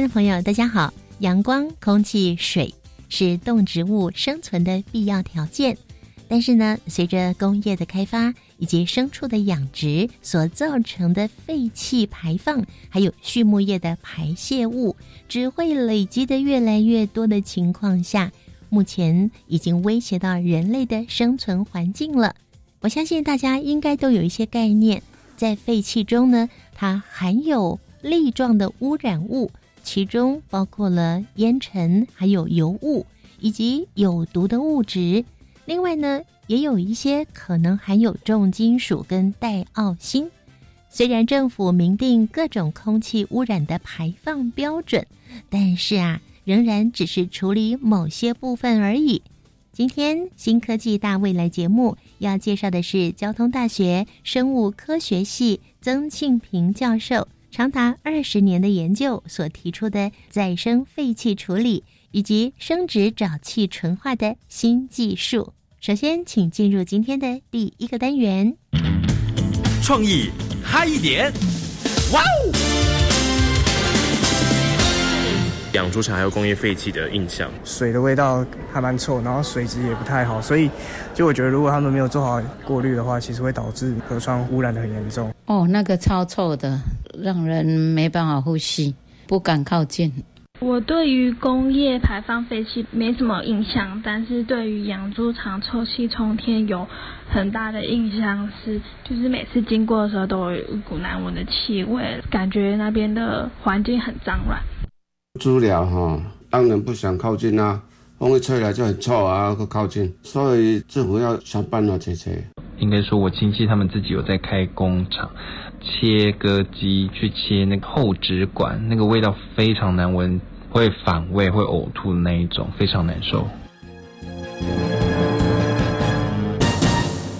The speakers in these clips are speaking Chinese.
的朋友，大家好！阳光、空气、水是动植物生存的必要条件。但是呢，随着工业的开发以及牲畜的养殖所造成的废气排放，还有畜牧业的排泄物，只会累积的越来越多的情况下，目前已经威胁到人类的生存环境了。我相信大家应该都有一些概念，在废气中呢，它含有粒状的污染物。其中包括了烟尘、还有油雾以及有毒的物质。另外呢，也有一些可能含有重金属跟带奥辛。虽然政府明定各种空气污染的排放标准，但是啊，仍然只是处理某些部分而已。今天新科技大未来节目要介绍的是交通大学生物科学系曾庆平教授。长达二十年的研究所提出的再生废气处理以及生殖沼气纯化的新技术。首先，请进入今天的第一个单元。创意嗨一点，哇哦！养猪场还有工业废气的印象，水的味道还蛮臭，然后水质也不太好，所以就我觉得，如果他们没有做好过滤的话，其实会导致河川污染的很严重。哦，那个超臭的。让人没办法呼吸，不敢靠近。我对于工业排放废气没什么印象，但是对于养猪场臭气冲天有很大的印象，是就是每次经过的时候都有一股难闻的气味，感觉那边的环境很脏乱。猪寮哈，当然不想靠近啊，风一吹来就很臭啊，不靠近，所以政府要想办法解决。应该说，我亲戚他们自己有在开工厂。切割机去切那个后直管，那个味道非常难闻，会反胃、会呕吐的那一种，非常难受。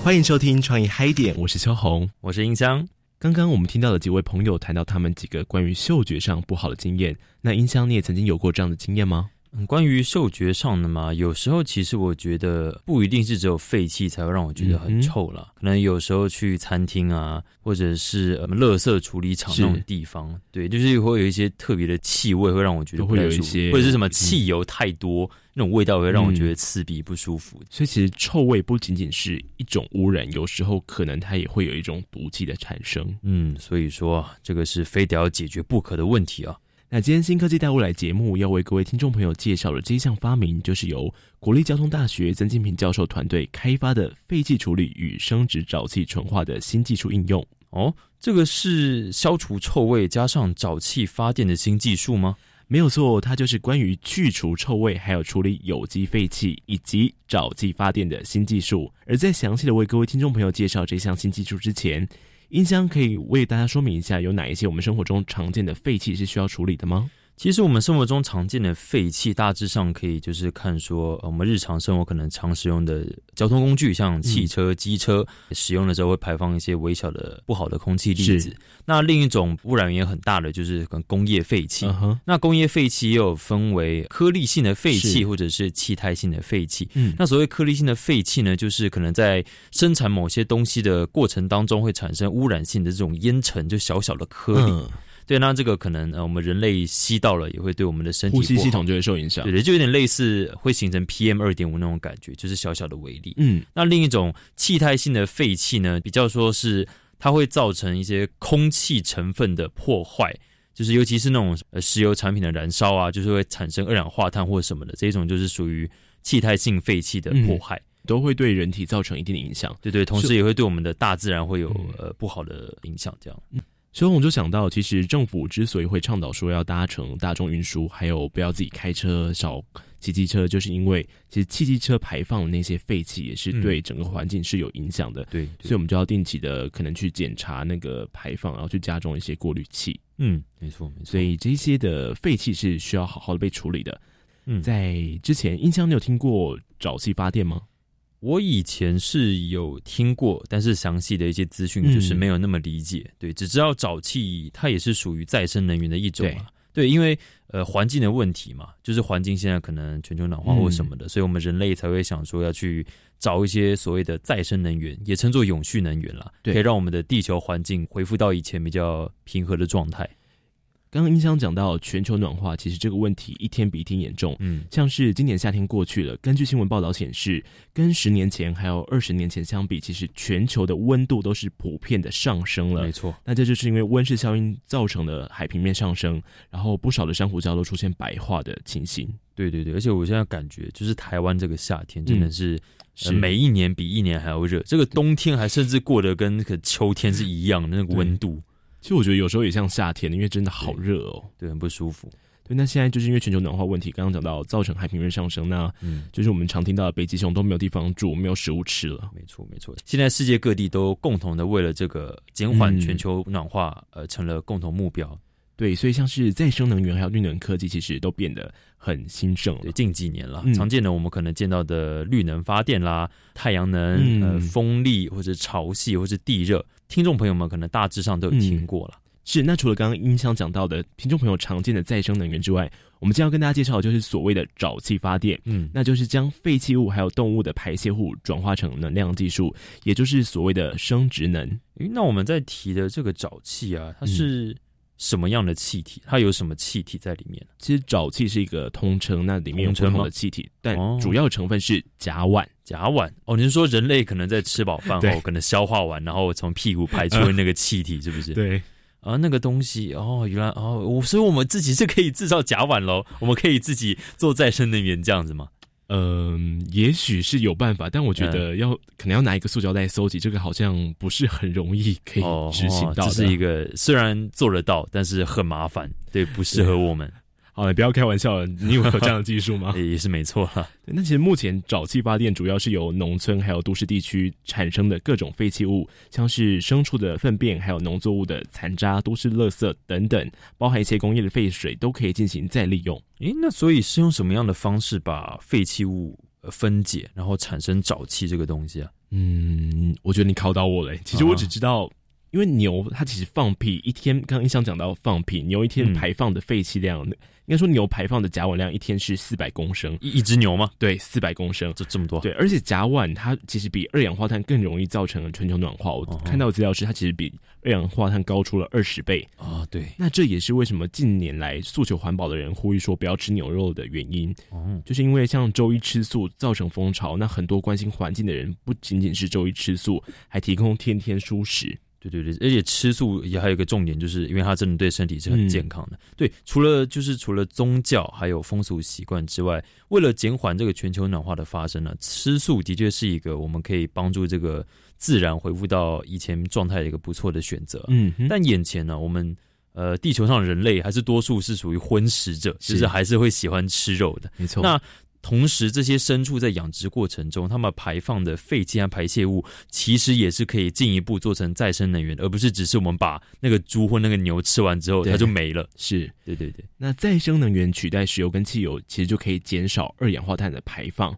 欢迎收听创意嗨点，我是秋红，我是音香。刚刚我们听到的几位朋友谈到他们几个关于嗅觉上不好的经验，那音箱你也曾经有过这样的经验吗？关于嗅觉上的嘛，有时候其实我觉得不一定是只有废气才会让我觉得很臭了，可能有时候去餐厅啊，或者是呃垃圾处理厂那种地方，对，就是会有一些特别的气味会让我觉得会有一些，或者是什么汽油太多那种味道会让我觉得刺鼻不舒服。所以其实臭味不仅仅是一种污染，有时候可能它也会有一种毒气的产生。嗯，所以说这个是非得要解决不可的问题啊。那今天新科技带未来节目要为各位听众朋友介绍的这一项发明，就是由国立交通大学曾金平教授团队开发的废气处理与生殖沼气纯化的新技术应用。哦，这个是消除臭味加上沼气发电的新技术吗？没有错，它就是关于去除臭味，还有处理有机废气以及沼气发电的新技术。而在详细的为各位听众朋友介绍这项新技术之前，音箱可以为大家说明一下，有哪一些我们生活中常见的废气是需要处理的吗？其实我们生活中常见的废气，大致上可以就是看说，我们日常生活可能常使用的交通工具，像汽车、机车，使用的时候会排放一些微小的不好的空气粒子。那另一种污染源很大的就是工业废气。那工业废气也有分为颗粒性的废气或者是气态性的废气。那所谓颗粒性的废气呢，就是可能在生产某些东西的过程当中会产生污染性的这种烟尘，就小小的颗粒。对，那这个可能呃，我们人类吸到了，也会对我们的身体呼吸系统就会受影响。对对，就有点类似会形成 PM 二点五那种感觉，就是小小的微粒。嗯，那另一种气态性的废气呢，比较说是它会造成一些空气成分的破坏，就是尤其是那种呃石油产品的燃烧啊，就是会产生二氧化碳或什么的，这种就是属于气态性废气的破坏，都会对人体造成一定的影响。对对，同时也会对我们的大自然会有呃不好的影响，这样。所以我就想到，其实政府之所以会倡导说要搭乘大众运输，还有不要自己开车，少骑机车，就是因为其实汽机车排放的那些废气也是嗯对整个环境是有影响的。对，所以我们就要定期的可能去检查那个排放，然后去加装一些过滤器。嗯，没错没错。所以这些的废气是需要好好的被处理的。嗯，在之前，印象你有听过沼气发电吗？我以前是有听过，但是详细的一些资讯嗯就是没有那么理解。对，只知道沼气它也是属于再生能源的一种嘛。对，因为呃环境的问题嘛，就是环境现在可能全球暖化或什么的，嗯所以我们人类才会想说要去找一些所谓的再生能源，也称作永续能源啦，对可以让我们的地球环境恢复到以前比较平和的状态。刚刚音箱讲到全球暖化，其实这个问题一天比一天严重。嗯，像是今年夏天过去了，根据新闻报道显示，跟十年前还有二十年前相比，其实全球的温度都是普遍的上升了。没错，那这就是因为温室效应造成的海平面上升，然后不少的珊瑚礁都出现白化的情形。对对对，而且我现在感觉，就是台湾这个夏天真的是、嗯是呃每一年比一年还要热，这个冬天还甚至过得跟那个秋天是一样的那个温度。其实我觉得有时候也像夏天，因为真的好热哦，对，很不舒服。对，那现在就是因为全球暖化问题，刚刚讲到造成海平面上升，那嗯，就是我们常听到的北极熊都没有地方住，没有食物吃了。没错，没错。现在世界各地都共同的为了这个减缓嗯全球暖化，呃，成了共同目标。对，所以像是再生能源还有绿能科技，其实都变得很兴盛了。对，近几年了，嗯常见的我们可能见到的绿能发电啦、太阳能、嗯呃、风力或者潮汐或是地热，听众朋友们可能大致上都有听过了。是，那除了刚刚音箱讲到的听众朋友常见的再生能源之外，我们今天要跟大家介绍的就是所谓的沼气发电。嗯，那就是将废弃物还有动物的排泄物转化成能量技术，也就是所谓的生殖能。诶，那我们在提的这个沼气啊，它是什么样的气体？它有什么气体在里面？其实沼气是一个通称，那里面有不同的气体，但哦主要成分是甲烷。甲烷哦，你是说人类可能在吃饱饭后，可能消化完，然后从屁股排出那个气体，是不是？对，啊，那个东西哦，原来哦，我所以我们自己是可以制造甲烷喽，我们可以自己做再生能源这样子吗？嗯，也许是有办法，但我觉得要、可能要拿一个塑胶袋收集，这个好像不是很容易可以哦，执行到的。这是一个虽然做得到，但是很麻烦，对，不适合我们。好了，不要开玩笑了，你以为有这样的技术吗？也是没错那其实目前沼气发电主要是由农村还有都市地区产生的各种废弃物，像是牲畜的粪便，还有农作物的残渣、都市垃圾等等，包含一些工业的废水，都可以进行再利用。诶，那所以是用什么样的方式把废弃物呃分解，然后产生沼气这个东西啊？嗯，我觉得你考到我了欸。其实我只知道，因为牛它其实放屁一天，刚刚印象讲到放屁，牛一天嗯排放的废气量，应该说牛排放的甲烷量一天是四百公升，一一只牛吗？对，四百公升，这这么多？对，而且甲烷它其实比二氧化碳更容易造成全球暖化。我哦看到的资料是，它其实比二氧化碳高出了二十倍。啊，对，那这也是为什么近年来诉求环保的人呼吁说不要吃牛肉的原因。哦，就是因为像周一吃素造成风潮，那很多关心环境的人不仅仅是周一吃素，还提供天天蔬食。对对对，而且吃素也还有一个重点，就是因为它真的对身体是很健康的。对，除了就是除了宗教还有风俗习惯之外，为了减缓这个全球暖化的发生呢，吃素的确是一个我们可以帮助这个自然恢复到以前状态的一个不错的选择。嗯，但眼前呢，我们呃地球上人类还是多数是属于荤食者，就是是还是会喜欢吃肉的。没错。那同时，这些牲畜在养殖过程中，它们排放的废气和排泄物，其实也是可以进一步做成再生能源，而不是只是我们把那个猪或那个牛吃完之后，它就没了。是对对对。那再生能源取代石油跟汽油，其实就可以减少二氧化碳的排放。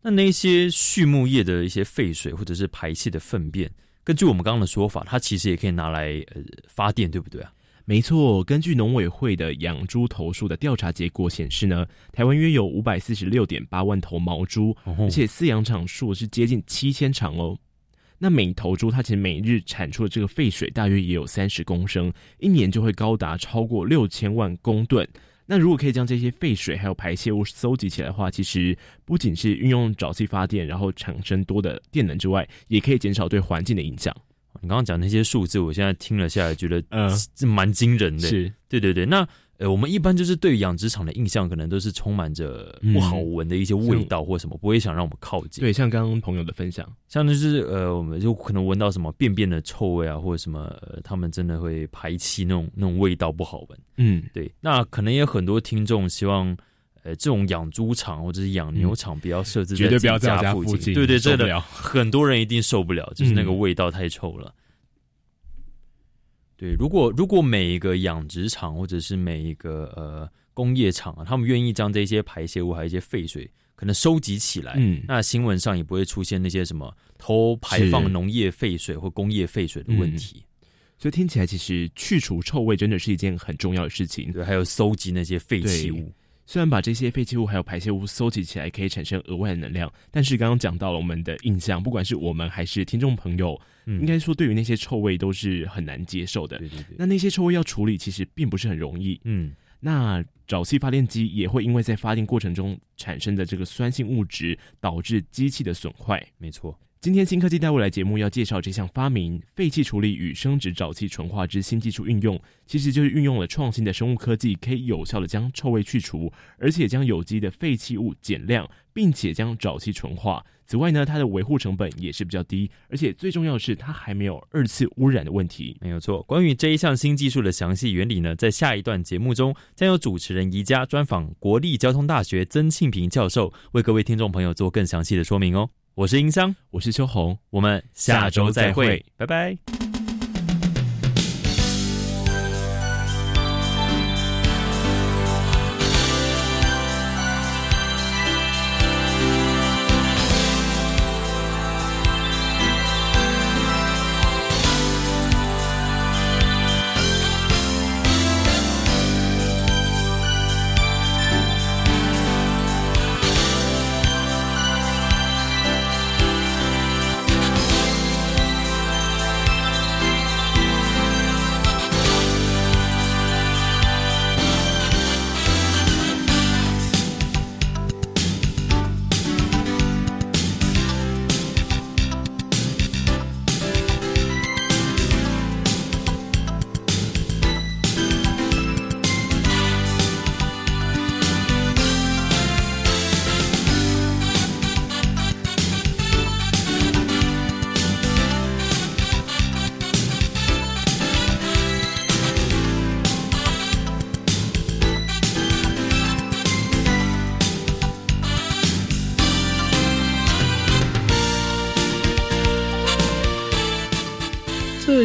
那那些畜牧业的一些废水或者是排泄的粪便，根据我们刚刚的说法，它其实也可以拿来呃发电，对不对啊？没错，根据农委会的养猪头数的调查结果显示呢，台湾约有五百四十六点八万头毛猪，哦而且饲养场数是接近七千场哦。那每头猪它其实每日产出的这个废水大约也有三十公升，一年就会高达超过六千万公吨。那如果可以将这些废水还有排泄物搜集起来的话，其实不仅是运用沼气发电，然后产生多的电能之外，也可以减少对环境的影响。你刚刚讲那些数字，我现在听了下来，觉得嗯这蛮惊人的。是，对对对。那呃，我们一般就是对于养殖场的印象，可能都是充满着不好闻的一些味道或什么，不会想让我们靠近。对，像刚刚朋友的分享，像就是呃，我们就可能闻到什么便便的臭味啊，或者什么，呃、他们真的会排气那种那种味道不好闻。嗯，对。那可能也有很多听众希望。呃，这种养猪场或者是养牛场，不要设置绝对不要在家附近。对对，真的很多人一定受不了，就是那个味道太臭了。对，如果如果每一个养殖场或者是每一个呃工业厂啊，他们愿意将这些排泄物还有一些废水可能收集起来，嗯，那新闻上也不会出现那些什么偷排放农业废水或工业废水的问题。所以听起来，其实去除臭味真的是一件很重要的事情。对，还有搜集那些废弃物。虽然把这些废弃物还有排泄物搜集起来可以产生额外的能量，但是刚刚讲到了我们的印象，不管是我们还是听众朋友，应该说对于那些臭味都是很难接受的。对对对。那那些臭味要处理，其实并不是很容易。嗯。那沼气发电机也会因为在发电过程中产生的这个酸性物质，导致机器的损坏。没错。今天新科技大未来节目要介绍这项发明——废气处理与生殖沼气纯化之新技术运用，其实就是运用了创新的生物科技，可以有效的将臭味去除，而且将有机的废弃物减量，并且将沼气纯化。此外呢，它的维护成本也是比较低，而且最重要的是，它还没有二次污染的问题。没有错。关于这一项新技术的详细原理呢，在下一段节目中，将由主持人宜家专访国立交通大学曾庆平教授，为各位听众朋友做更详细的说明哦。我是音箱，我是秋红，我们下周再会，拜拜。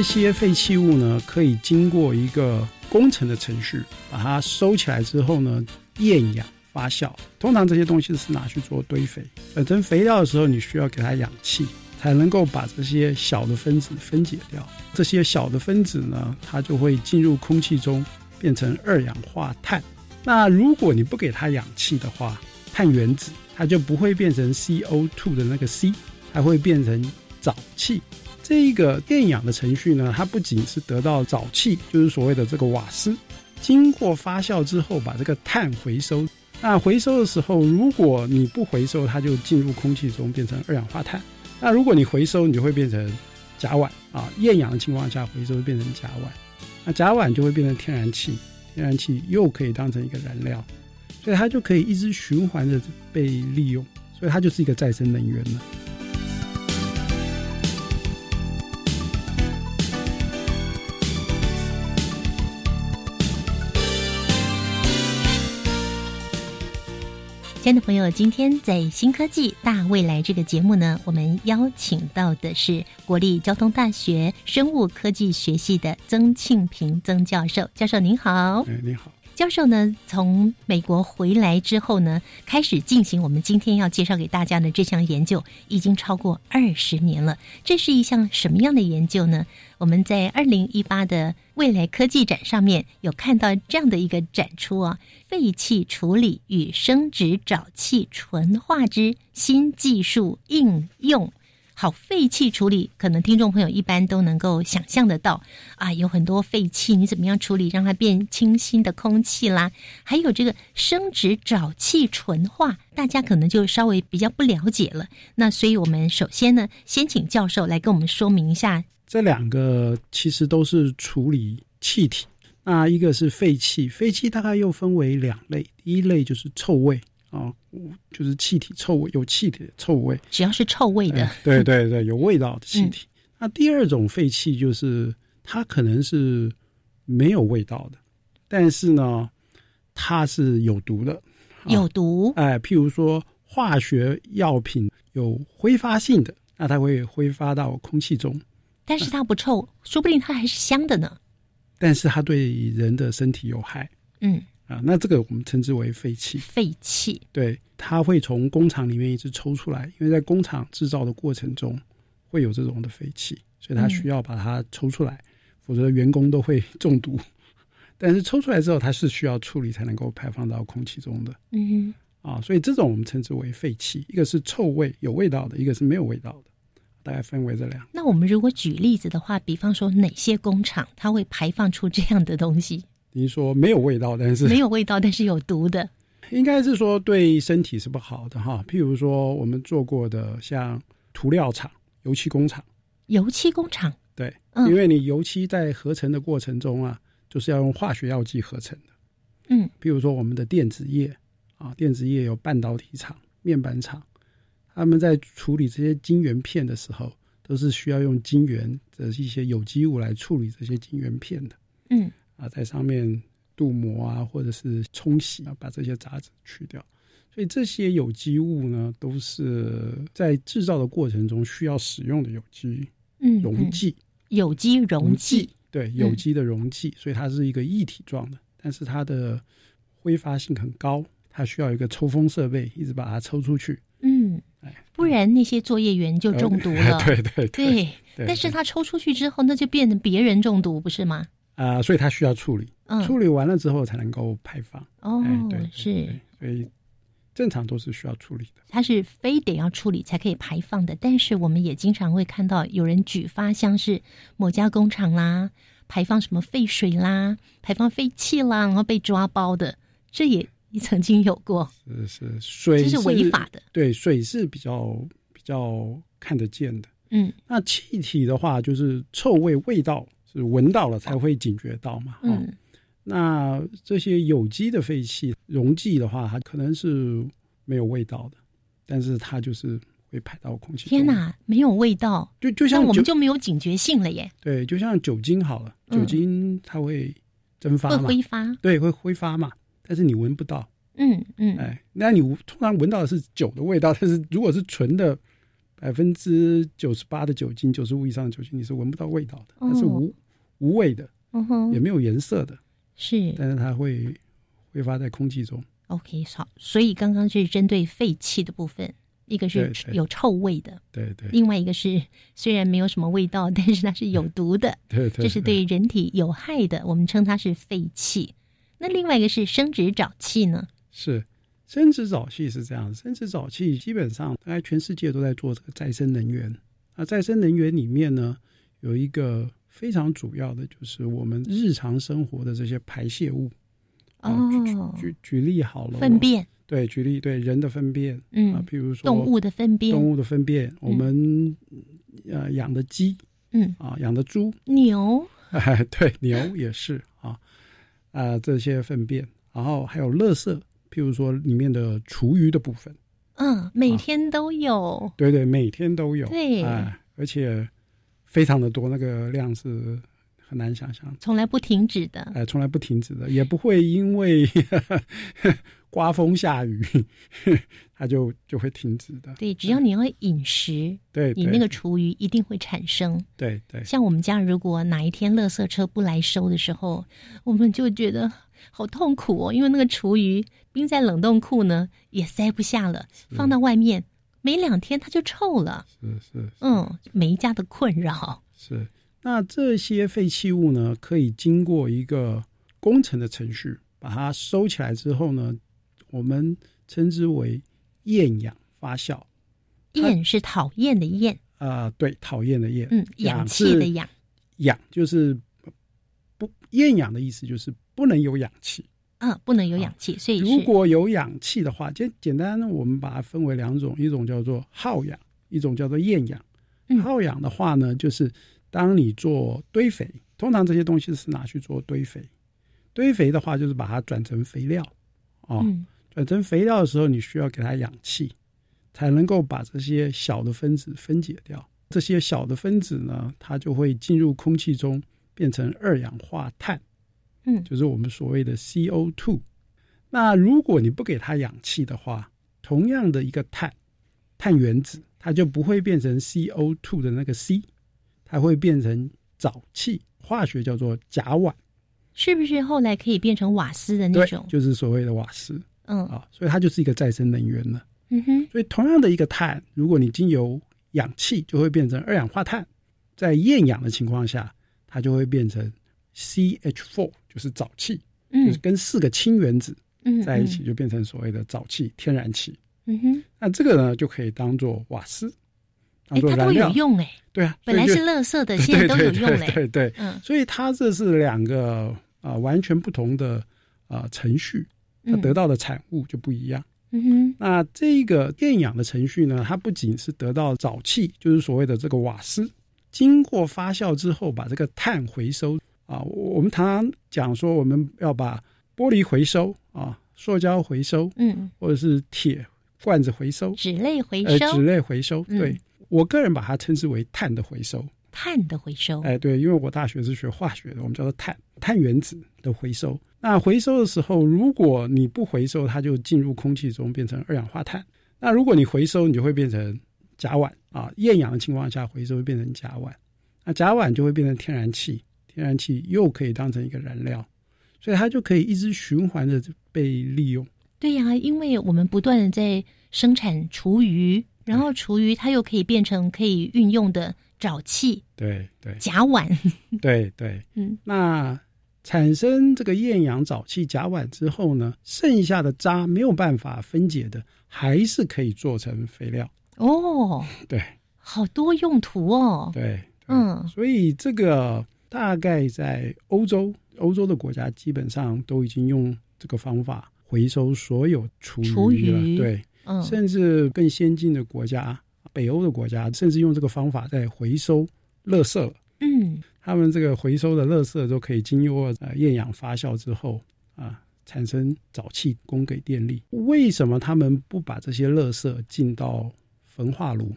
些废弃物呢，可以经过一个工程的程序，把它收起来之后呢，厌氧发酵。通常这些东西是拿去做堆肥，本成肥料的时候，你需要给它氧气，才能够把这些小的分子分解掉。这些小的分子呢，它就会进入空气中，变成二氧化碳。那如果你不给它氧气的话，碳原子它就不会变成 CO2 的那个 C，它会变成沼气。这一个电氧的程序呢，它不仅是得到沼气，就是所谓的这个瓦斯，经过发酵之后，把这个碳回收。那回收的时候，如果你不回收，它就进入空气中变成二氧化碳。那如果你回收，你就会变成甲烷啊。厌氧的情况下，回收变成甲烷，那甲烷就会变成天然气，天然气又可以当成一个燃料，所以它就可以一直循环的被利用，所以它就是一个再生能源了。亲爱的朋友，今天在新科技大未来这个节目呢，我们邀请到的是国立交通大学生物科技学系的曾庆平曾教授。教授您好，哎，你好。教授呢，从美国回来之后呢，开始进行我们今天要介绍给大家的这项研究，已经超过二十年了。这是一项什么样的研究呢？我们在二零一八的未来科技展上面有看到这样的一个展出啊，废气处理与生殖沼气纯化之新技术应用。好，废气处理可能听众朋友一般都能够想象得到啊，有很多废气，你怎么样处理让它变清新的空气啦？还有这个生殖沼气纯化，大家可能就稍微比较不了解了。那所以我们首先呢，先请教授来跟我们说明一下。这两个其实都是处理气体，那一个是废气，废气大概又分为两类，第一类就是臭味啊，就是气体臭味，有气体的臭味，只要是臭味的，对对对，有味道的气体。那第二种废气就是它可能是没有味道的，但是呢，它是有毒的有毒。哎，譬如说化学药品有挥发性的，那它会挥发到空气中，但是它不臭，说不定它还是香的呢。但是它对人的身体有害。嗯，啊，那这个我们称之为废气。废气，对，它会从工厂里面一直抽出来，因为在工厂制造的过程中会有这种的废气，所以它需要把它抽出来，否则员工都会 中毒。但是抽出来之后，它是需要处理才能够排放到空气中的。嗯，啊，所以这种我们称之为废气，一个是臭味有味道的，一个是没有味道的，大概分为这两。那我们如果举例子的话，比方说哪些工厂它会排放出这样的东西？您说没有味道，但是没有味道，但是有毒的，应该是说对身体是不好的哈。譬如说我们做过的像涂料厂、油漆工厂、油漆工厂，对，嗯因为你油漆在合成的过程中啊，就是要用化学药剂合成的。嗯，譬如说我们的电子业啊，电子业有半导体厂、面板厂，他们在处理这些晶圆片的时候，都是需要用晶圆的一些有机物来处理这些晶圆片的。嗯，啊，在上面镀膜啊，或者是冲洗啊，把这些杂质去掉。所以这些有机物呢，都是在制造的过程中需要使用的有机嗯溶剂。有机溶剂，对，有机的溶剂，所以它是一个液体状的，但是它的挥发性很高，它需要一个抽风设备，一直把它抽出去。嗯，不然那些作业员就中毒 了。对对对对但是他抽出去之后，那就变成别人中毒，不是吗？啊、所以它需要处理，嗯处理完了之后才能够排放。哦对是所以正常都是需要处理的。它是非得要处理才可以排放的，但是我们也经常会看到有人举发，像是某家工厂啦，排放什么废水啦，排放废气啦，然后被抓包的，这也曾经有过。是是，水这是违法的。对，水是比较比较看得见的。嗯，那气体的话，就是臭味、味道是闻到了才会警觉到嘛。哦嗯，那这些有机的废气溶剂的话，它可能是没有味道的，但是它就是会排到空气。天哪，没有味道，就就像我们就没有警觉性了耶，对，就像酒精好了，嗯酒精它会蒸发会，挥发。对，会挥发嘛，但是你闻不到。嗯嗯，哎，那你通常闻到的是酒的味道，但是如果是纯的百分之九十八的酒精、九十五以上的酒精，你是闻不到味道的，它是无、无味的，嗯哼也没有颜色的，是但是它会挥发在空气中。OK 好，所以刚刚是针对废气的部分，一个是对对有臭味的，对对另外一个是虽然没有什么味道，但是它是有毒的，对对这是对人体有害的，我们称它是废气。那另外一个是生殖沼气呢？是生殖沼气是这样，生殖沼气基本上大概全世界都在做这个再生能源。那再生能源里面呢，有一个非常主要的就是我们日常生活的这些排泄物。哦，举举例好了，粪便，对，举例对人的粪便，嗯。啊，比如说动物的粪便。动物的粪便，我们呃养的鸡，嗯。啊，养的猪，牛，哎，对，牛也是啊，啊，这些粪便，然后还有垃圾，譬如说里面的厨余的部分，嗯，每天都有，对对，每天都有，对。哎，而且非常的多，那个量是很难想象的。从来不停止的。哎，从来不停止的，也不会因为 刮风下雨，它就就会停止的。对，只要你要饮食，对对你那个厨余一定会产生。对对，像我们家如果哪一天垃圾车不来收的时候，我们就觉得好痛苦哦，因为那个厨余冰在冷冻库呢也塞不下了，放到外面没两天它就臭了。是是嗯，每一家的困扰。是。那这些废弃物呢，可以经过一个工程的程序，把它收起来之后呢，我们称之为厌氧发酵。厌是讨厌的厌，啊、对，讨厌的厌，嗯，氧气的氧，氧就是不厌氧的意思，就是不能有氧气。啊，不能有氧气，所以如果有氧气的话，简简单，我们把它分为两种，一种叫做耗氧，一种叫做厌氧。嗯耗氧的话呢，就是当你做堆肥，通常这些东西是拿去做堆肥。堆肥的话，就是把它转成肥料，哦，嗯转成肥料的时候，你需要给它氧气，才能够把这些小的分子分解掉。这些小的分子呢，它就会进入空气中，变成二氧化碳。嗯就是我们所谓的 CO2。那如果你不给它氧气的话，同样的一个碳碳原子，它就不会变成 CO2 的那个 C，它会变成沼气，化学叫做甲烷。是不是后来可以变成瓦斯的那种？，就是所谓的瓦斯嗯啊，所以它就是一个再生能源了。嗯哼，所以同样的一个碳，如果你经由氧气，就会变成二氧化碳，在厌氧的情况下，它就会变成 CH4，就是沼气，嗯就是跟四个氢原子嗯在一起，就变成所谓的沼气、天然气。嗯哼，那这个呢，就可以当做瓦斯，当哎，它都做燃料有。用哎，对啊，本来是垃圾的，现在都有用嘞。对对对，嗯所以它这是两个啊、完全不同的啊、程序，它嗯得到的产物就不一样。嗯哼，那这个厌氧的程序呢，它不仅是得到沼气，就是所谓的这个瓦斯，经过发酵之后，把这个碳回收啊。我我们常常讲说，我们要把玻璃回收啊，塑胶回收，嗯，或者是铁罐子回收，纸类回呃，收，纸类回收。嗯对我个人把它称之为碳的回收。碳的回收。哎，对，因为我大学是学化学的，我们叫做碳碳原子的回收。那回收的时候，如果你不回收，它就进入空气中变成二氧化碳。那如果你回收，你就会变成甲烷啊。厌氧的情况下，回收会变成甲烷，那甲烷就会变成天然气，天然气又可以当成一个燃料，所以它就可以一直循环的被利用。对呀、因为我们不断的在生产厨余，然后厨余它又可以变成可以运用的沼气、对对甲烷。对对，嗯，那产生这个厌氧沼气甲烷之后呢，剩下的渣没有办法分解的，还是可以做成肥料。哦，对好多用途哦。对，嗯所以这个大概在欧洲，欧洲的国家基本上都已经用这个方法回收所有厨余了。余对，嗯甚至更先进的国家，北欧的国家，甚至用这个方法在回收垃圾了。嗯他们这个回收的垃圾都可以经过呃厌氧发酵之后啊，产生沼气供给电力。为什么他们不把这些垃圾进到焚化炉？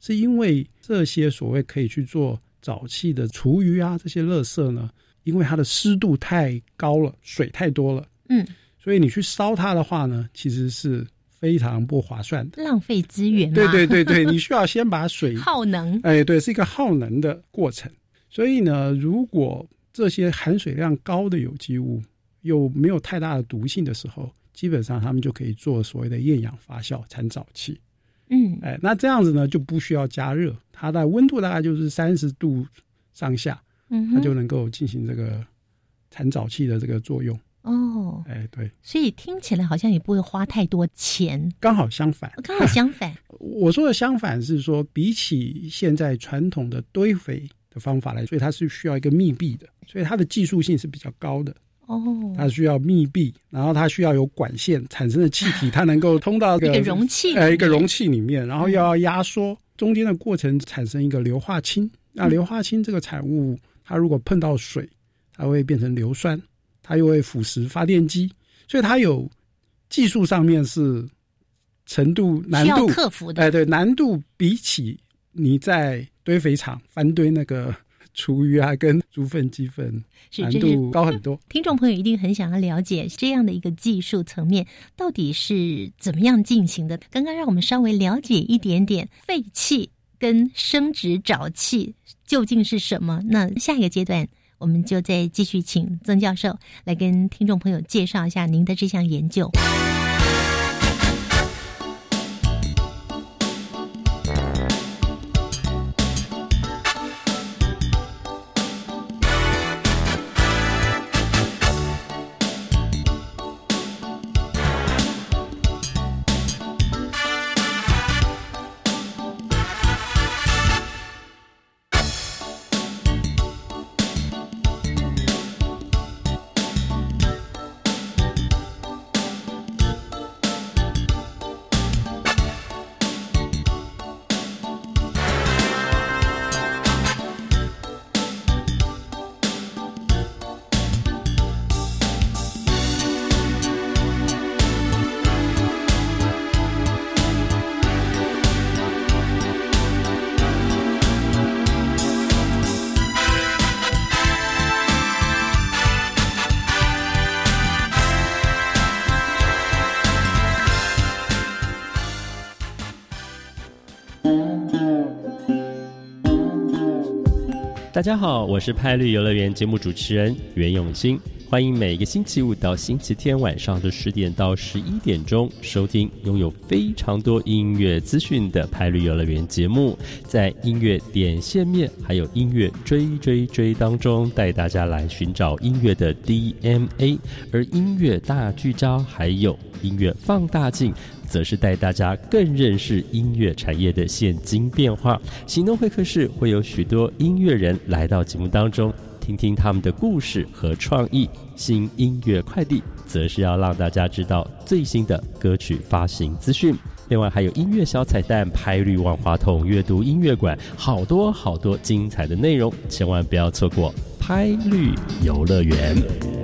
是因为这些所谓可以去做沼气的厨余啊，这些垃圾呢，因为它的湿度太高了，水太多了，嗯，所以你去烧它的话呢，其实是非常不划算的。浪费资源嘛。对对对对，你需要先把水 耗能。哎，对，是一个耗能的过程。所以呢，如果这些含水量高的有机物又没有太大的毒性的时候，基本上他们就可以做所谓的厌氧发酵产沼气。嗯哎，那这样子呢就不需要加热，它的温度大概就是三十度上下，嗯它就能够进行这个产沼气的这个作用。哦，哎，对，所以听起来好像也不会花太多钱，刚好相反。刚好相反。我说的相反是说，比起现在传统的堆肥的方法来，所以它是需要一个密闭的，所以它的技术性是比较高的。哦，它需要密闭，然后它需要有管线产生的气体，它能够通到一个容器里面。嗯呃，一个容器里面，然后又要压缩，中间的过程产生一个硫化氢。那硫化氢这个产物，它如果碰到水，它会变成硫酸，它又会腐蚀发电机，所以它有技术上面是程度难需要度克服的。哎，对，难度比起你在堆肥厂翻堆那个厨余啊，跟猪粪、鸡粪，难度高很多。听众朋友一定很想要了解这样的一个技术层面到底是怎么样进行的。刚刚让我们稍微了解一点点废气跟生殖沼气究竟是什么。那下一个阶段，我们就再继续请曾教授来跟听众朋友介绍一下您的这项研究。大家好，我是派绿游乐园节目主持人袁永新，欢迎每个星期五到星期天晚上的十点到十一点钟收听拥有非常多音乐资讯的派绿游乐园节目，在音乐点线面还有音乐追追追当中，带大家来寻找音乐的 DNA，而音乐大聚焦还有音乐放大镜。则是带大家更认识音乐产业的现今变化。行动会客室会有许多音乐人来到节目当中，听听他们的故事和创意。新音乐快递则是要让大家知道最新的歌曲发行资讯。另外还有音乐小彩蛋、拍绿万花筒、阅读音乐馆，好多好多精彩的内容，千万不要错过拍绿游乐园。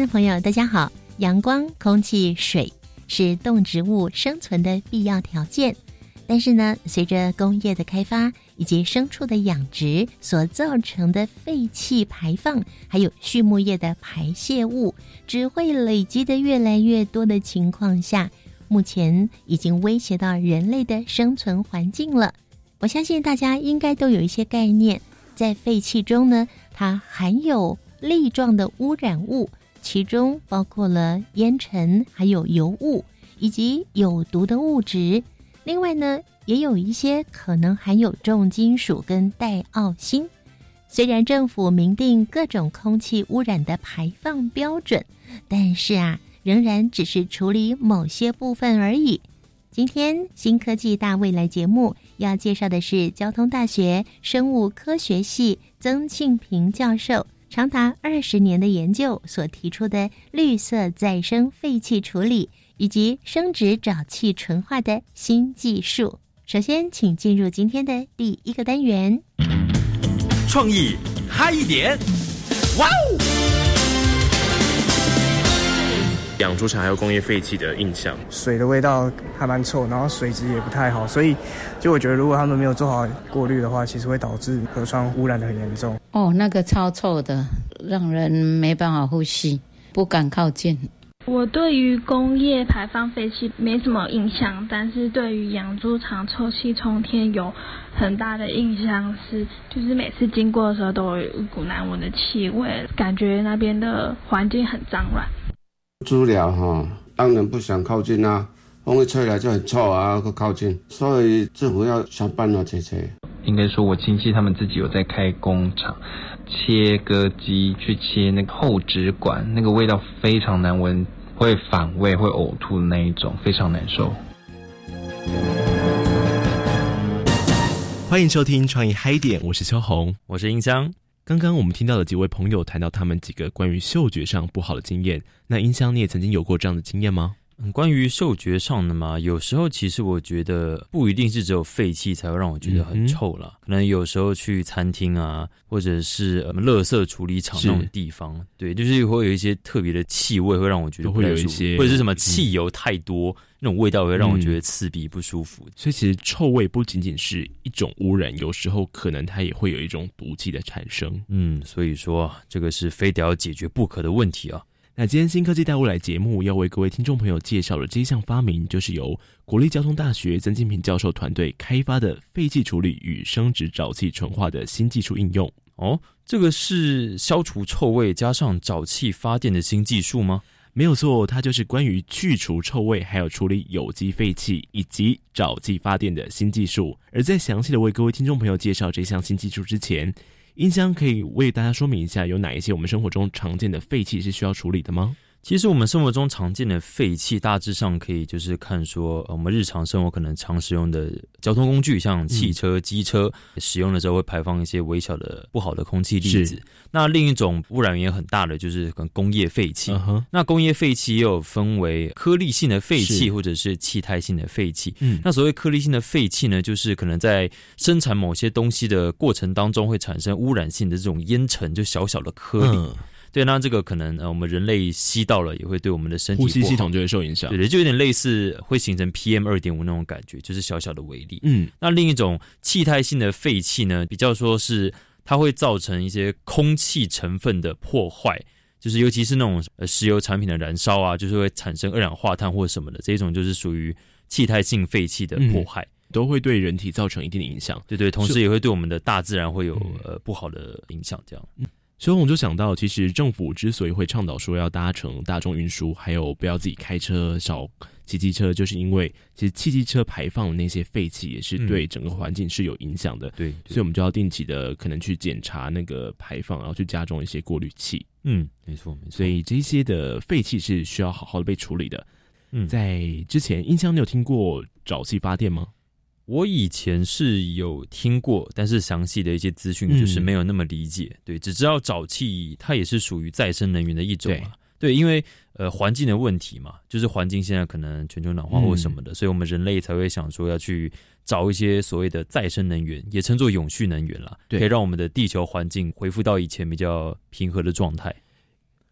的朋友，大家好！阳光、空气、水是动植物生存的必要条件，但是呢，随着工业的开发以及牲畜的养殖所造成的废气排放，还有畜牧业的排泄物，只会累积的越来越多的情况下，目前已经威胁到人类的生存环境了。我相信大家应该都有一些概念，在废气中呢，它含有粒状的污染物。其中包括了烟尘、还有油雾以及有毒的物质。另外呢，也有一些可能含有重金属跟带奥辛。虽然政府明定各种空气污染的排放标准，但是啊，仍然只是处理某些部分而已。今天新科技大未来节目要介绍的是交通大学生物科学系曾庆平教授。长达二十年的研究所提出的绿色再生废气处理以及生殖沼气纯化的新技术。首先，请进入今天的第一个单元。创意嗨一点，哇哦！养猪场还有工业废气的印象，水的味道还蛮臭，然后水质也不太好，所以就我觉得，如果他们没有做好过滤的话，其实会导致河川污染的很严重。哦，那个超臭的，让人没办法呼吸，不敢靠近。我对于工业排放废气没什么印象，但是对于养猪场臭气冲天有很大的印象，是就是每次经过的时候都有一股难闻的气味，感觉那边的环境很脏乱。猪寮哈，当然不想靠近啊，风一吹来就很臭啊，不靠近，所以政府要想办法解决。应该说，我亲戚他们自己有在开工厂，切割机去切那个后直管，那个味道非常难闻，会反胃、会呕吐的那一种，非常难受。欢迎收听创意嗨点，我是秋红，我是印香。刚刚我们听到了几位朋友谈到他们几个关于嗅觉上不好的经验，那音箱你也曾经有过这样的经验吗？嗯，关于嗅觉上的嘛，有时候其实我觉得不一定是只有废气才会让我觉得很臭啦。可能有时候去餐厅啊，或者是呃垃圾处理厂那种地方，对，就是会有一些特别的气味，会让我觉得会有一些，或者是什么汽油太多那种味道，会让我觉得刺鼻不舒服。所以其实臭味不仅仅是一种污染，有时候可能它也会有一种毒气的产生。嗯，所以说这个是非得要解决不可的问题啊。那今天新科技带未来节目要为各位听众朋友介绍的这一项发明，就是由国立交通大学曾金平教授团队开发的废气处理与生殖沼气纯化的新技术应用。哦，这个是消除臭味加上沼气发电的新技术吗？没有错，它就是关于去除臭味，还有处理有机废气以及沼气发电的新技术。而在详细的为各位听众朋友介绍这项新技术之前，音箱可以为大家说明一下，有哪一些我们生活中常见的废气是需要处理的吗？其实我们生活中常见的废气，大致上可以就是看说，我们日常生活可能常使用的交通工具，像汽车、机车，使用的时候会排放一些微小的不好的空气粒子。那另一种污染源很大的就是跟工业废气。那工业废气也有分为颗粒性的废气或者是气态性的废气。嗯，那所谓颗粒性的废气呢，就是可能在生产某些东西的过程当中会产生污染性的这种烟尘，就小小的颗粒。对，那这个可能呃，我们人类吸到了，也会对我们的身体呼吸系统就会受影响。对对，就有点类似会形成 PM 二点五那种感觉，就是小小的微粒。嗯，那另一种气态性的废气呢，比较说是它会造成一些空气成分的破坏，就是尤其是那种呃石油产品的燃烧啊，就是会产生二氧化碳或什么的，这种就是属于气态性废气的迫害，都会对人体造成一定的影响。对对，同时也会对我们的大自然会有呃不好的影响，这样。所以我们就想到，其实政府之所以会倡导说要搭乘大众运输，还有不要自己开车、少骑机车，就是因为其实汽机车排放的那些废气也是对整个环境是有影响的。对，所以我们就要定期的可能去检查那个排放，然后去加装一些过滤器。嗯，没错没错。所以这些的废气是需要好好的被处理的。嗯，在之前，音箱你有听过沼气发电吗？我以前是有听过，但是详细的一些资讯就是没有那么理解。对，只知道沼气它也是属于再生能源的一种嘛。对，因为呃环境的问题嘛，就是环境现在可能全球暖化或什么的，所以我们人类才会想说要去找一些所谓的再生能源，也称作永续能源啦，可以让我们的地球环境恢复到以前比较平和的状态。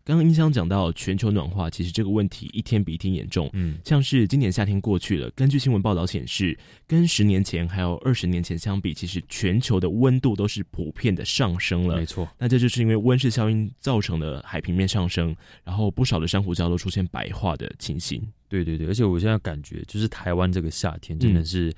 刚刚音箱讲到全球暖化，其实这个问题一天比一天严重。嗯，像是今年夏天过去了，根据新闻报道显示，跟十年前还有二十年前相比，其实全球的温度都是普遍的上升了。没错，那这就是因为温室效应造成的海平面上升，然后不少的珊瑚礁都出现白化的情形。对对对，而且我现在感觉，就是台湾这个夏天真的是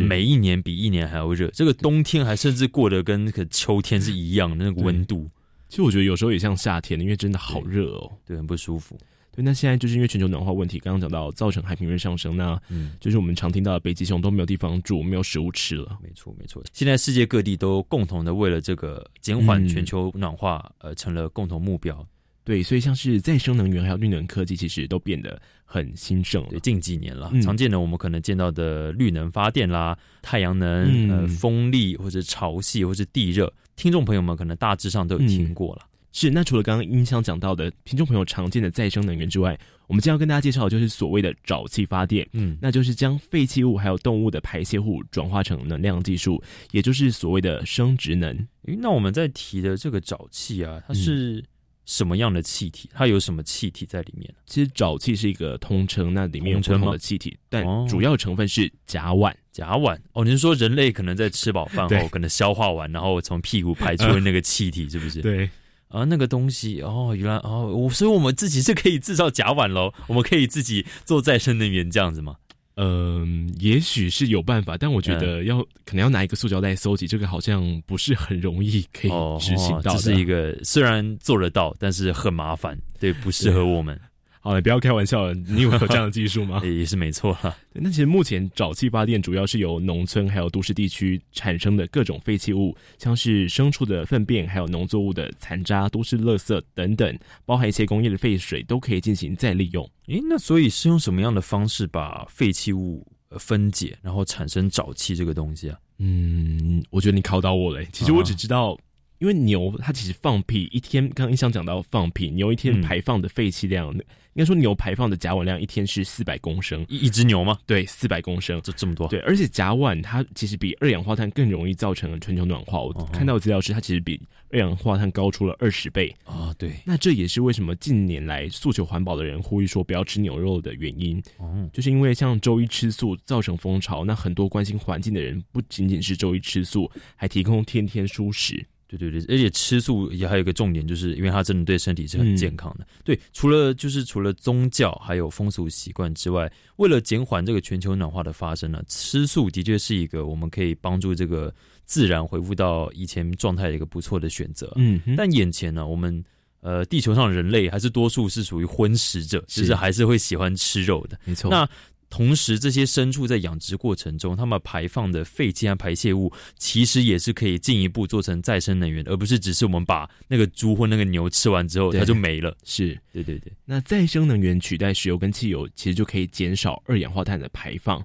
每一年比一年还要热，这个冬天还甚至过得跟那个秋天是一样的那个温度。其实我觉得有时候也像夏天，因为真的好热哦，对，很不舒服。对，那现在就是因为全球暖化问题，刚刚讲到造成海平面上升，那嗯，就是我们常听到的北极熊都没有地方住，没有食物吃了。没错，没错。现在世界各地都共同的为了这个减缓全球暖化，呃，成了共同目标。对，所以像是再生能源还有绿能科技，其实都变得很兴盛。对，近几年了，常见的我们可能见到的绿能发电啦、太阳能、呃、风力或者潮汐或者地热。听众朋友们可能大致上都有听过了。是，那除了刚刚音箱讲到的听众朋友常见的再生能源之外，我们今天要跟大家介绍的就是所谓的沼气发电。嗯，那就是将废弃物还有动物的排泄物转化成能量技术，也就是所谓的生殖能。诶，那我们在提的这个沼气啊，它是什么样的气体？它有什么气体在里面？其实沼气是一个通称，那里面有不同的气体，但主要成分是甲烷。甲烷哦，你是说人类可能在吃饱饭后，可能消化完，然后从屁股排出那个气体，是不是？对啊，那个东西哦，原来哦，我所以我们自己是可以制造甲烷喽，我们可以自己做再生能源这样子吗？嗯，也许是有办法，但我觉得要可能要拿一个塑胶袋搜集，这个好像不是很容易可以执行到。这是一个虽然做得到，但是很麻烦，对，不适合我们。好了，不要开玩笑了。你有有这样的技术吗？也是没错哈。那其实目前沼气发电主要是由农村还有都市地区产生的各种废弃物，像是牲畜的粪便，还有农作物的残渣、都市垃圾等等，包含一些工业的废水，都可以进行再利用。诶，那所以是用什么样的方式把废弃物分解，然后产生沼气这个东西啊？嗯，我觉得你考到我了。其实我只知道。因为牛它其实放屁一天，刚刚印象讲到放屁，牛一天排放的废气量，应该说牛排放的甲烷量一天是四百公升，一一只牛吗？对，四百公升，这这么多。对，而且甲烷它其实比二氧化碳更容易造成全球暖化。我看到资料是它其实比二氧化碳高出了二十倍啊。对，那这也是为什么近年来诉求环保的人呼吁说不要吃牛肉的原因。哦，就是因为像周一吃素造成风潮，那很多关心环境的人不仅仅是周一吃素，还提供天天蔬食。对对对，而且吃素也还有一个重点，就是因为它真的对身体是很健康的。对，除了就是除了宗教还有风俗习惯之外，为了减缓这个全球暖化的发生呢，吃素的确是一个我们可以帮助这个自然恢复到以前状态的一个不错的选择。嗯，但眼前呢，我们呃地球上人类还是多数是属于荤食者，其实还是会喜欢吃肉的。没错。那同时，这些牲畜在养殖过程中，它们排放的废气和排泄物，其实也是可以进一步做成再生能源，而不是只是我们把那个猪或那个牛吃完之后，它就没了。是，对对对。那再生能源取代石油跟汽油，其实就可以减少二氧化碳的排放。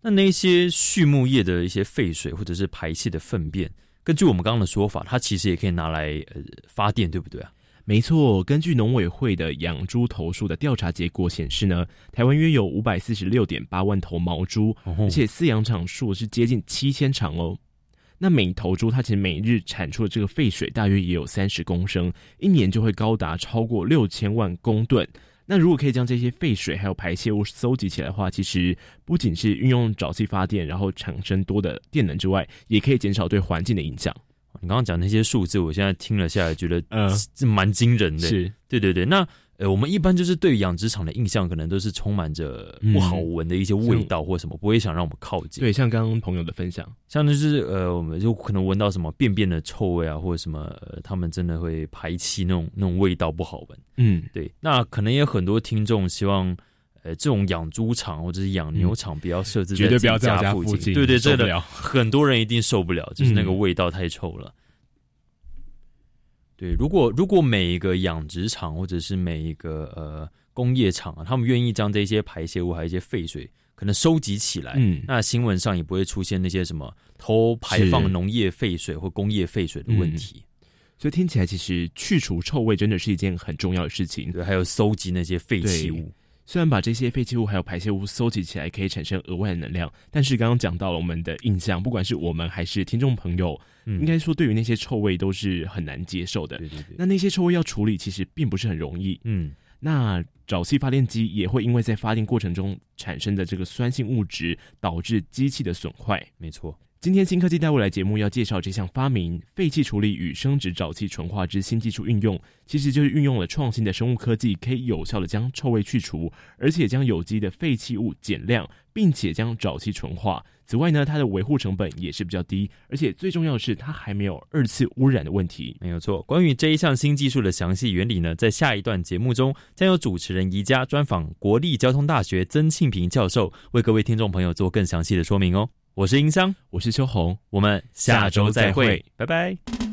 那那些畜牧业的一些废水或者是排泄的粪便，根据我们刚刚的说法，它其实也可以拿来呃发电，对不对啊？没错，根据农委会的养猪投诉的调查结果显示呢，台湾约有五百四十六点八万头毛猪，而且饲养场数是接近七千场哦。那每头猪它其实每日产出的这个废水大约也有三十公升，一年就会高达超过六千万公吨。那如果可以将这些废水还有排泄物搜集起来的话，其实不仅是运用沼气发电，然后产生多的电能之外，也可以减少对环境的影响。你刚刚讲那些数字，我现在听了下来，觉得嗯，这蛮惊人的。是，对对对。那呃，我们一般就是对养殖场的印象，可能都是充满着不好闻的一些味道或什么，不会想让我们靠近。对，像刚刚朋友的分享，像就是呃，我们就可能闻到什么便便的臭味啊，或者什么，他们真的会排气那种那种味道不好闻。嗯，对。那可能也有很多听众希望。呃，这种养猪场或者是养牛场，不要设置绝对不要在家附近。对对，真的 很多人一定受不了，就是那个味道太臭了。对，如果如果每一个养殖场或者是每一个呃工业厂啊，他们愿意将这些排泄物还有一些废水可能收集起来，嗯，那新闻上也不会出现那些什么偷排放农业废水或工业废水的问题。所以听起来，其实去除臭味真的是一件很重要的事情。对，还有收集那些废弃物。虽然把这些废弃物还有排泄物搜集起来可以产生额外的能量，但是刚刚讲到了我们的印象，不管是我们还是听众朋友，应该说对于那些臭味都是很难接受的。对对对。那那些臭味要处理，其实并不是很容易。嗯。那沼气发电机也会因为在发电过程中产生的这个酸性物质，导致机器的损坏。没错。今天新科技带未来节目要介绍这项发明——废气处理与生殖沼气纯化之新技术运用，其实就是运用了创新的生物科技，可以有效的将臭味去除，而且将有机的废弃物减量，并且将沼气纯化。此外呢，它的维护成本也是比较低，而且最重要的是，它还没有二次污染的问题。没有错。关于这一项新技术的详细原理呢，在下一段节目中，将由主持人宜家专访国立交通大学曾庆平教授，为各位听众朋友做更详细的说明哦。我是音箱，我是秋红，我们下周再会，拜拜。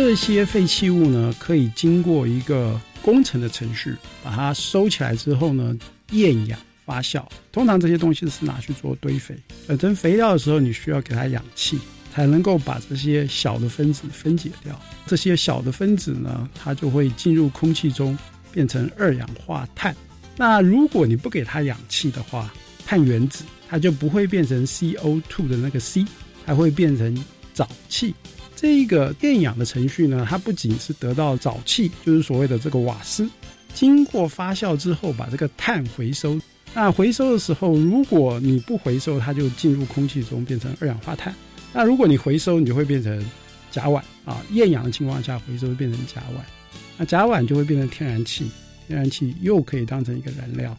这些废弃物呢，可以经过一个工程的程序，把它收起来之后呢，厌氧发酵。通常这些东西是拿去做堆肥，呃，成肥料的时候，你需要给它氧气。才能够把这些小的分子分解掉。这些小的分子呢，它就会进入空气中，变成二氧化碳。那如果你不给它氧气的话，碳原子它就不会变成 CO2 的那个 C，它会变成沼气。这个电氧的程序呢，它不仅是得到沼气，就是所谓的这个瓦斯，经过发酵之后，把这个碳回收。那回收的时候，如果你不回收，它就进入空气中变成二氧化碳。那如果你回收，你就会变成甲烷啊。厌氧的情况下，回收变成甲烷，那甲烷就会变成天然气，天然气又可以当成一个燃料，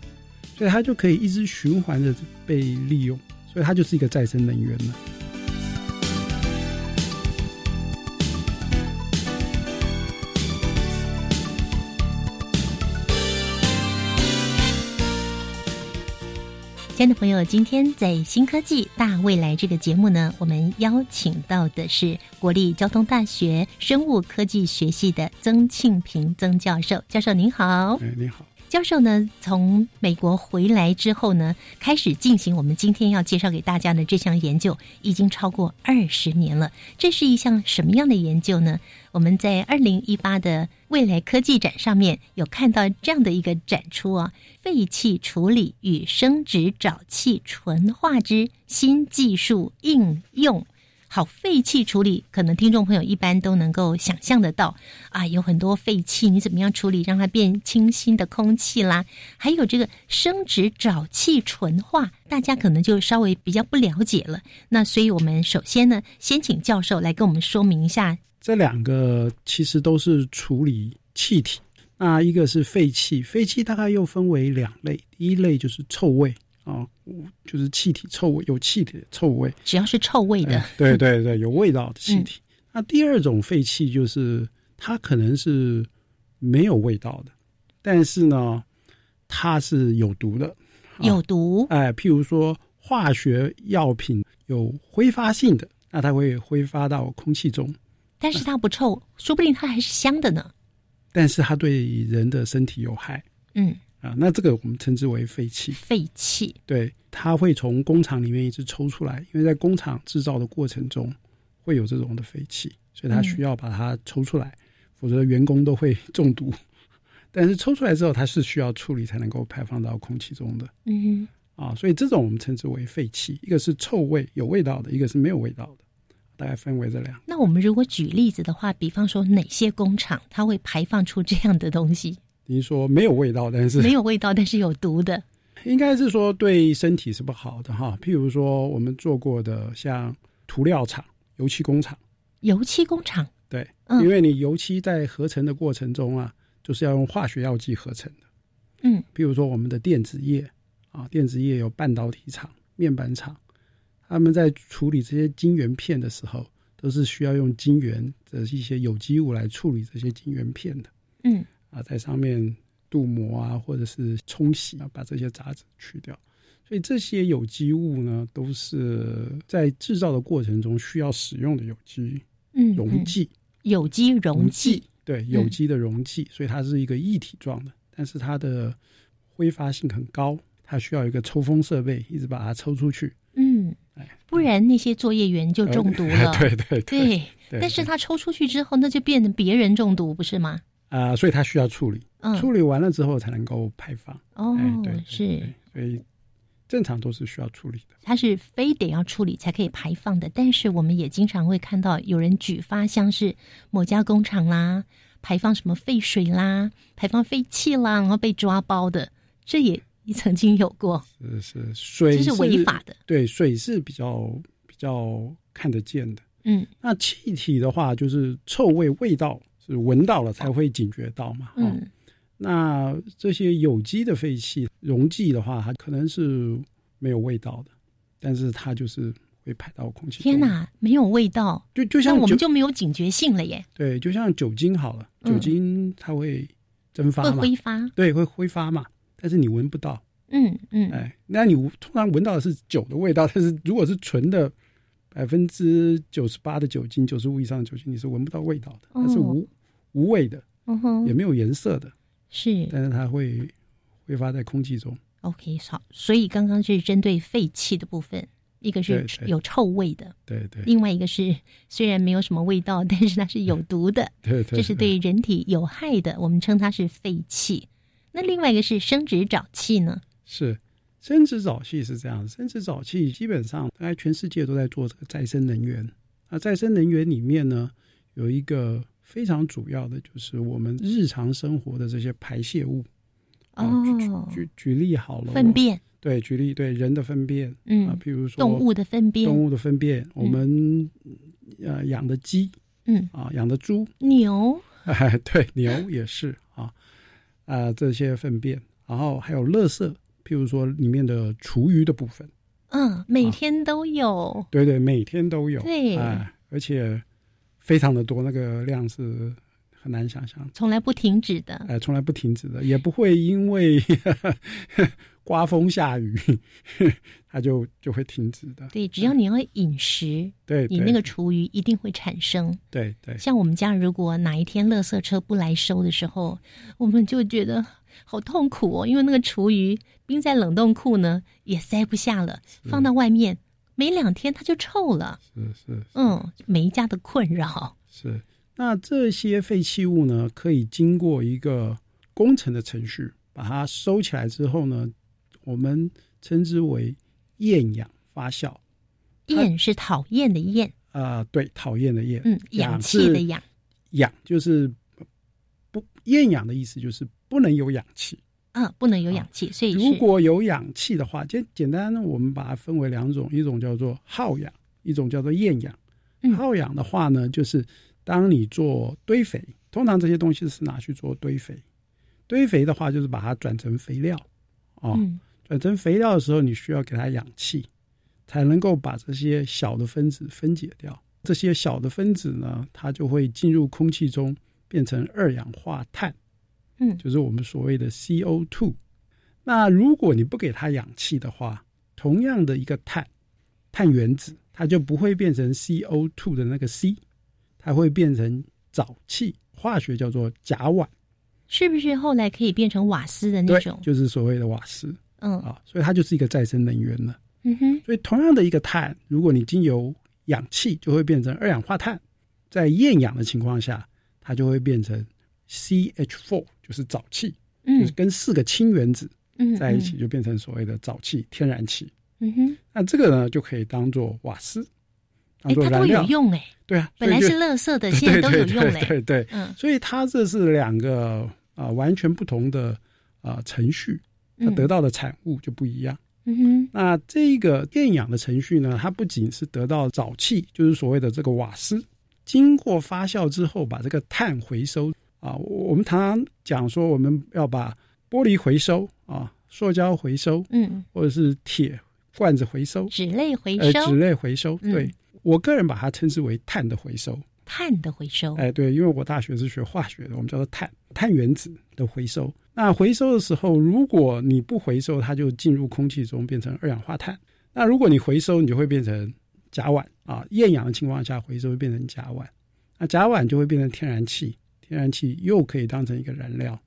所以它就可以一直循环的被利用，所以它就是一个再生能源了。亲爱的朋友，今天在新科技大未来这个节目呢，我们邀请到的是国立交通大学生物科技学系的曾庆平曾教授。教授您好，哎，你好。教授呢，从美国回来之后呢，开始进行我们今天要介绍给大家的这项研究，已经超过二十年了。这是一项什么样的研究呢？我们在二零一八的未来科技展上面有看到这样的一个展出啊，废气处理与生殖沼气纯化之新技术应用。好，废气处理可能听众朋友一般都能够想象得到啊，有很多废气，你怎么样处理让它变清新的空气啦？还有这个生殖沼气纯化，大家可能就稍微比较不了解了。那所以我们首先呢，先请教授来跟我们说明一下。这两个其实都是处理气体，那一个是废气，废气大概又分为两类，第一类就是臭味。啊，就是气体臭味，有气体的臭味，只要是臭味的，对对对，有味道的气体。那第二种废气就是它可能是没有味道的，但是呢，它是有毒的，有毒。哎，譬如说化学药品有挥发性的，那它会挥发到空气中，但是它不臭，说不定它还是香的呢。但是它对人的身体有害，嗯。啊，那这个我们称之为废气。废气，对，它会从工厂里面一直抽出来，因为在工厂制造的过程中会有这种的废气，所以它需要把它抽出来，否则员工都会 中毒。但是抽出来之后，它是需要处理才能够排放到空气中的。嗯，啊，所以这种我们称之为废气，一个是臭味有味道的，一个是没有味道的，大概分为这两。那我们如果举例子的话，比方说哪些工厂它会排放出这样的东西？您说没有味道，但是没有味道，但是有毒的，应该是说对身体是不好的哈。譬如说我们做过的像涂料厂、油漆工厂、油漆工厂，对，因为你油漆在合成的过程中啊，就是要用化学药剂合成的。嗯，譬如说我们的电子业啊，电子业有半导体厂、面板厂，他们在处理这些晶圆片的时候，都是需要用晶圆的一些有机物来处理这些晶圆片的。嗯。啊，在上面镀膜啊，或者是冲洗啊，把这些杂质去掉。所以这些有机物呢，都是在制造的过程中需要使用的有机溶剂。有机溶剂，对，有机的溶剂，所以它是一个液体状的，但是它的挥发性很高，它需要一个抽风设备，一直把它抽出去。嗯，哎，不然那些作业员就中毒 了。对对对，但是他抽出去之后，那就变成别人中毒，不是吗？啊，所以它需要处理，处理完了之后才能够排放。哦，对，是，所以正常都是需要处理的。它是非得要处理才可以排放的，但是我们也经常会看到有人举发，像是某家工厂啦，排放什么废水啦，排放废气啦，然后被抓包的，这也 曾经有过。是是，水这是违法的。对，水是比较比较看得见的。嗯，那气体的话，就是臭味、味道。是闻到了才会警觉到嘛？嗯，那这些有机的废气溶剂的话，它可能是没有味道的，但是它就是会排到空气。天哪，没有味道，就就像我们就没有警觉性了耶。对，就像酒精好了，酒精它会蒸发，会挥发，对，会挥发嘛，但是你闻不到。嗯嗯，哎，那你突然闻到的是酒的味道，但是如果是纯的百分之九十八的酒精，九十五以上的酒精，你是闻不到味道的，它是无。无味的，嗯哼，也没有颜色的，是，但是它会挥发在空气中。OK，好，所以刚刚是针对废气的部分。一个是有臭味的，对对，另外一个是虽然没有什么味道，但是它是有毒的，对对，这是对人体有害的，我们称它是废气。那另外一个是生殖沼气呢？是生殖沼气是这样，生殖沼气基本上大概全世界都在做这个再生能源。那再生能源里面呢，有一个非常主要的就是我们日常生活的这些排泄物。哦，举举例好了，粪便。对，举例对人的粪便，嗯啊，比如说动物的粪便，动物的粪便，我们呃养的鸡，嗯啊养的猪，牛，对牛也是啊啊这些粪便，然后还有垃圾，譬如说里面的厨余的部分，嗯，每天都有，对对，每天都有，对，哎，而且非常的多，那个量是。很难想象，从来不停止的，哎，从来不停止的，也不会因为 刮风下雨，它就就会停止的。对，只要你要饮食，对，你那个厨余一定会产生。对对，像我们家如果哪一天垃圾车不来收的时候，我们就觉得好痛苦哦，因为那个厨余冰在冷冻库呢也塞不下了，放到外面没两天它就臭了。是是，嗯，每一家的困扰是。那这些废弃物呢，可以经过一个工程的程序，把它收起来之后呢，我们称之为厌氧发酵。厌是讨厌的厌啊，对，讨厌的厌。嗯，氧气的氧。氧就是不厌氧的意思，就是不能有氧气。啊，不能有氧气。所以如果有氧气的话，简简单，我们把它分为两种，一种叫做耗氧，一种叫做厌氧。耗氧的话呢，就是。当你做堆肥，通常这些东西是拿去做堆肥。堆肥的话，就是把它转成肥料，哦，转成肥料的时候，你需要给它氧气，才能够把这些小的分子分解掉。这些小的分子呢，它就会进入空气中，变成二氧化碳，嗯，就是我们所谓的 CO2。那如果你不给它氧气的话，同样的一个碳，碳原子，它就不会变成 CO2 的那个 C。它会变成沼气，化学叫做甲烷，是不是后来可以变成瓦斯的那种？就是所谓的瓦斯。嗯啊，所以它就是一个再生能源了。嗯哼。所以同样的一个碳，如果你经由氧气，就会变成二氧化碳，在厌氧的情况下，它就会变成 CH4，就是沼气，就是跟四个氢原子在一起，就变成所谓的沼气，天然气。嗯哼。那这个呢，就可以当做瓦斯。哎，它都有用哎，对啊，本来是垃圾的，现在都有用嘞，对对，嗯，所以它这是两个啊完全不同的啊程序，它得到的产物就不一样。嗯哼，那这个电氧的程序呢，它不仅是得到沼气，就是所谓的这个瓦斯，经过发酵之后，把这个碳回收啊，我们常常讲说我们要把玻璃回收啊，塑胶回收，嗯，或者是铁罐子回收，纸类回收，纸类回收，对。我个人把它称之为碳的回收，碳的回收，哎，对，因为我大学是学化学的，我们叫做碳碳原子的回收。那回收的时候，如果你不回收，它就进入空气中变成二氧化碳。那如果你回收，你就会变成甲烷啊。厌氧的情况下，回收会变成甲烷，那甲烷就会变成天然气，天然气又可以当成一个燃料，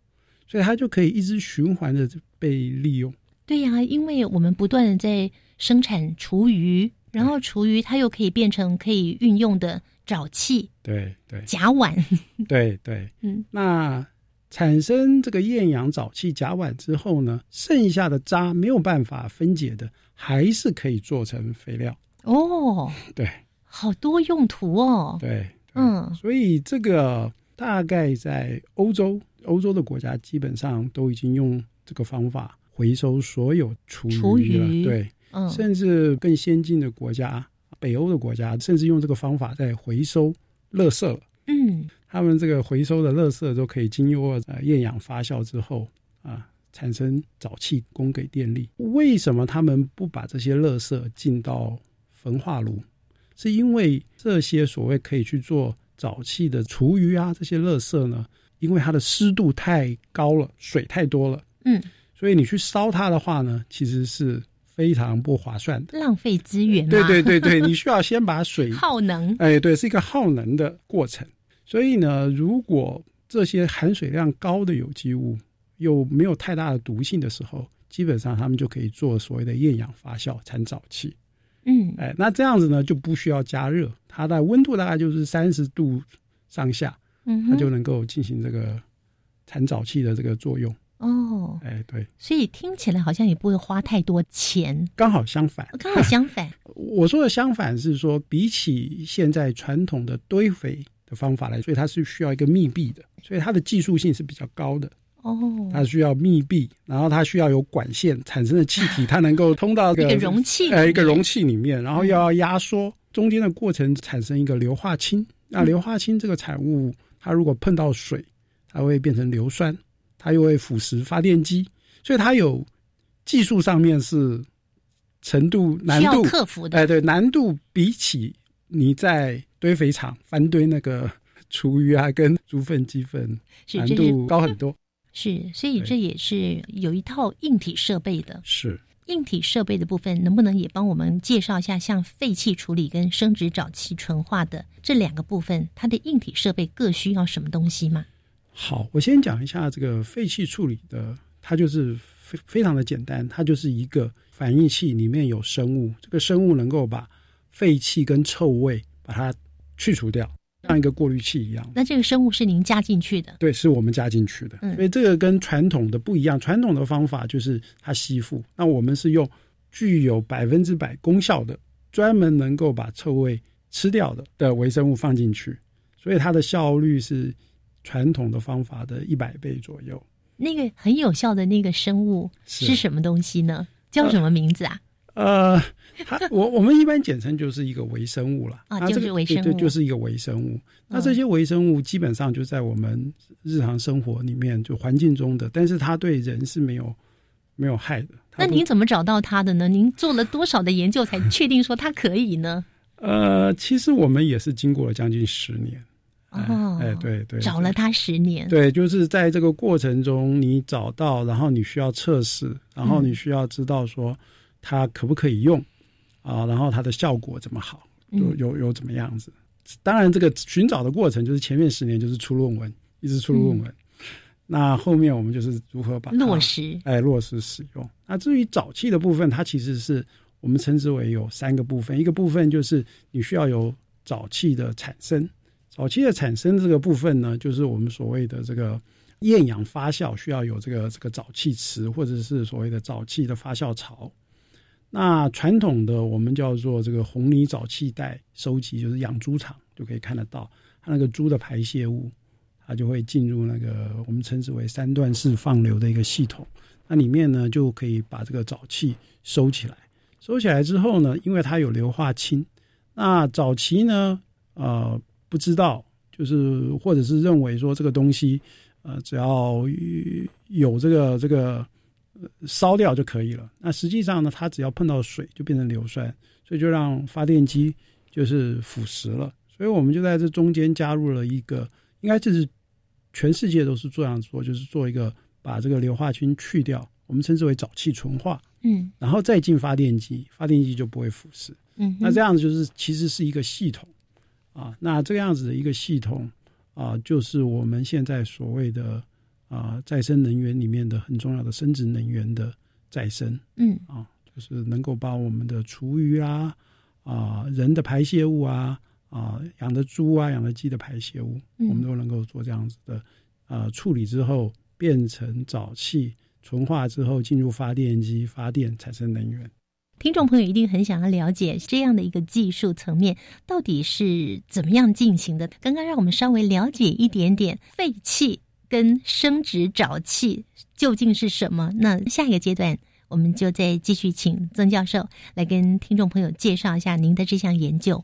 所以它就可以一直循环的被利用。对呀，因为我们不断的在生产厨余。然后厨余它又可以变成可以运用的沼气，对对，甲烷，对对，嗯，那产生这个厌氧沼气甲烷之后呢，剩下的渣没有办法分解的，还是可以做成肥料哦。对，好多用途哦。对，嗯，所以这个大概在欧洲，欧洲的国家基本上都已经用这个方法回收所有厨余了，对。甚至更先进的国家，北欧的国家，甚至用这个方法在回收垃圾了。嗯，他们这个回收的垃圾都可以经过呃厌氧发酵之后啊，产生沼气供给电力。为什么他们不把这些垃圾进到焚化炉？是因为这些所谓可以去做沼气的厨余啊，这些垃圾呢，因为它的湿度太高了，水太多了。嗯，所以你去烧它的话呢，其实是。非常不划算的，浪费资源。对对对对，你需要先把水耗能。哎，对，是一个耗能的过程。所以呢，如果这些含水量高的有机物又没有太大的毒性的时候，基本上他们就可以做所谓的厌氧发酵产沼气。嗯，哎，那这样子呢就不需要加热，它的温度大概就是三十度上下，嗯它就能够进行这个产沼气的这个作用。哦，哎，对，所以听起来好像也不会花太多钱，刚好相反。刚好相反。我说的相反是说，比起现在传统的堆肥的方法来，所以它是需要一个密闭的，所以它的技术性是比较高的。哦，它需要密闭，然后它需要有管线产生的气体，它能够通到一个容器呃，一个容器里面，然后又要压缩，中间的过程产生一个硫化氢。那硫化氢这个产物，它如果碰到水，它会变成硫酸，它又会腐蚀发电机，所以它有技术上面是程度难度克服的哎，对，难度比起你在堆肥场翻堆那个 厨余啊跟猪粪鸡粪难度高很多。是，所以这也是有一套硬体设备的。是硬体设备的部分，能不能也帮我们介绍一下，像废气处理跟生殖沼气纯化的这两个部分，它的硬体设备各需要什么东西吗？好，我先讲一下这个废气处理的，它就是非非常的简单，它就是一个反应器里面有生物，这个生物能够把废气跟臭味把它去除掉，像一个过滤器一样。那这个生物是您加进去的，对，是我们加进去的，嗯所以这个跟传统的不一样。传统的方法就是它吸附，那我们是用具有百分之百功效的，专门能够把臭味吃掉的的微生物放进去，所以它的效率是传统的方法的一百倍左右。那个很有效的那个生物是是什么东西呢？叫什么名字啊？呃，它我我们一般简称就是一个微生物了啊就是微生物对对，就是一个微生物。那嗯这些微生物基本上就在我们日常生活里面就环境中的，但是它对人是没有没有害的。那您怎么找到它的呢？您做了多少的研究才 确定说它可以呢？呃，其实我们也是经过了将近十年。哦，哎，对对，找了它十年，对，就是在这个过程中，你找到，然后你需要测试，然后你需要知道说它可不可以用啊，然后它的效果怎么好，有嗯有有怎么样子。当然，这个寻找的过程就是前面十年就是出论文，一直出论文。那后面我们就是如何把它落实哎，落实使用。那至于沼气的部分，它其实是我们称之为有三个部分，一个部分就是你需要有沼气的产生，沼气的产生这个部分呢，就是我们所谓的这个厌氧发酵，需要有这个这个沼气池或者是所谓的沼气的发酵槽。那传统的我们叫做这个红泥沼气带收集，就是养猪场就可以看得到，它那个猪的排泄物，它就会进入那个我们称之为三段式放流的一个系统。那里面呢，就可以把这个沼气收起来。收起来之后呢，因为它有硫化氢，那早期呢，呃，不知道，就是或者是认为说这个东西，呃，只要有这个这个烧掉就可以了。那实际上呢，它只要碰到水就变成硫酸，所以就让发电机就是腐蚀了。所以我们就在这中间加入了一个，应该这是全世界都是这样做，就是做一个把这个硫化氢去掉，我们称之为沼气纯化。嗯然后再进发电机，发电机就不会腐蚀。嗯，那这样子就是其实是一个系统啊。那这样子的一个系统啊，就是我们现在所谓的啊再生能源里面的很重要的生殖能源的再生嗯啊，就是能够把我们的厨余啊啊人的排泄物啊啊养的猪啊养的鸡的排泄物，嗯我们都能够做这样子的啊处理之后变成沼气。纯化之后进入发电机发电产生能源。听众朋友一定很想要了解这样的一个技术层面到底是怎么样进行的。刚刚让我们稍微了解一点点废气跟生殖沼气究竟是什么。那下一个阶段，我们就再继续请曾教授来跟听众朋友介绍一下您的这项研究。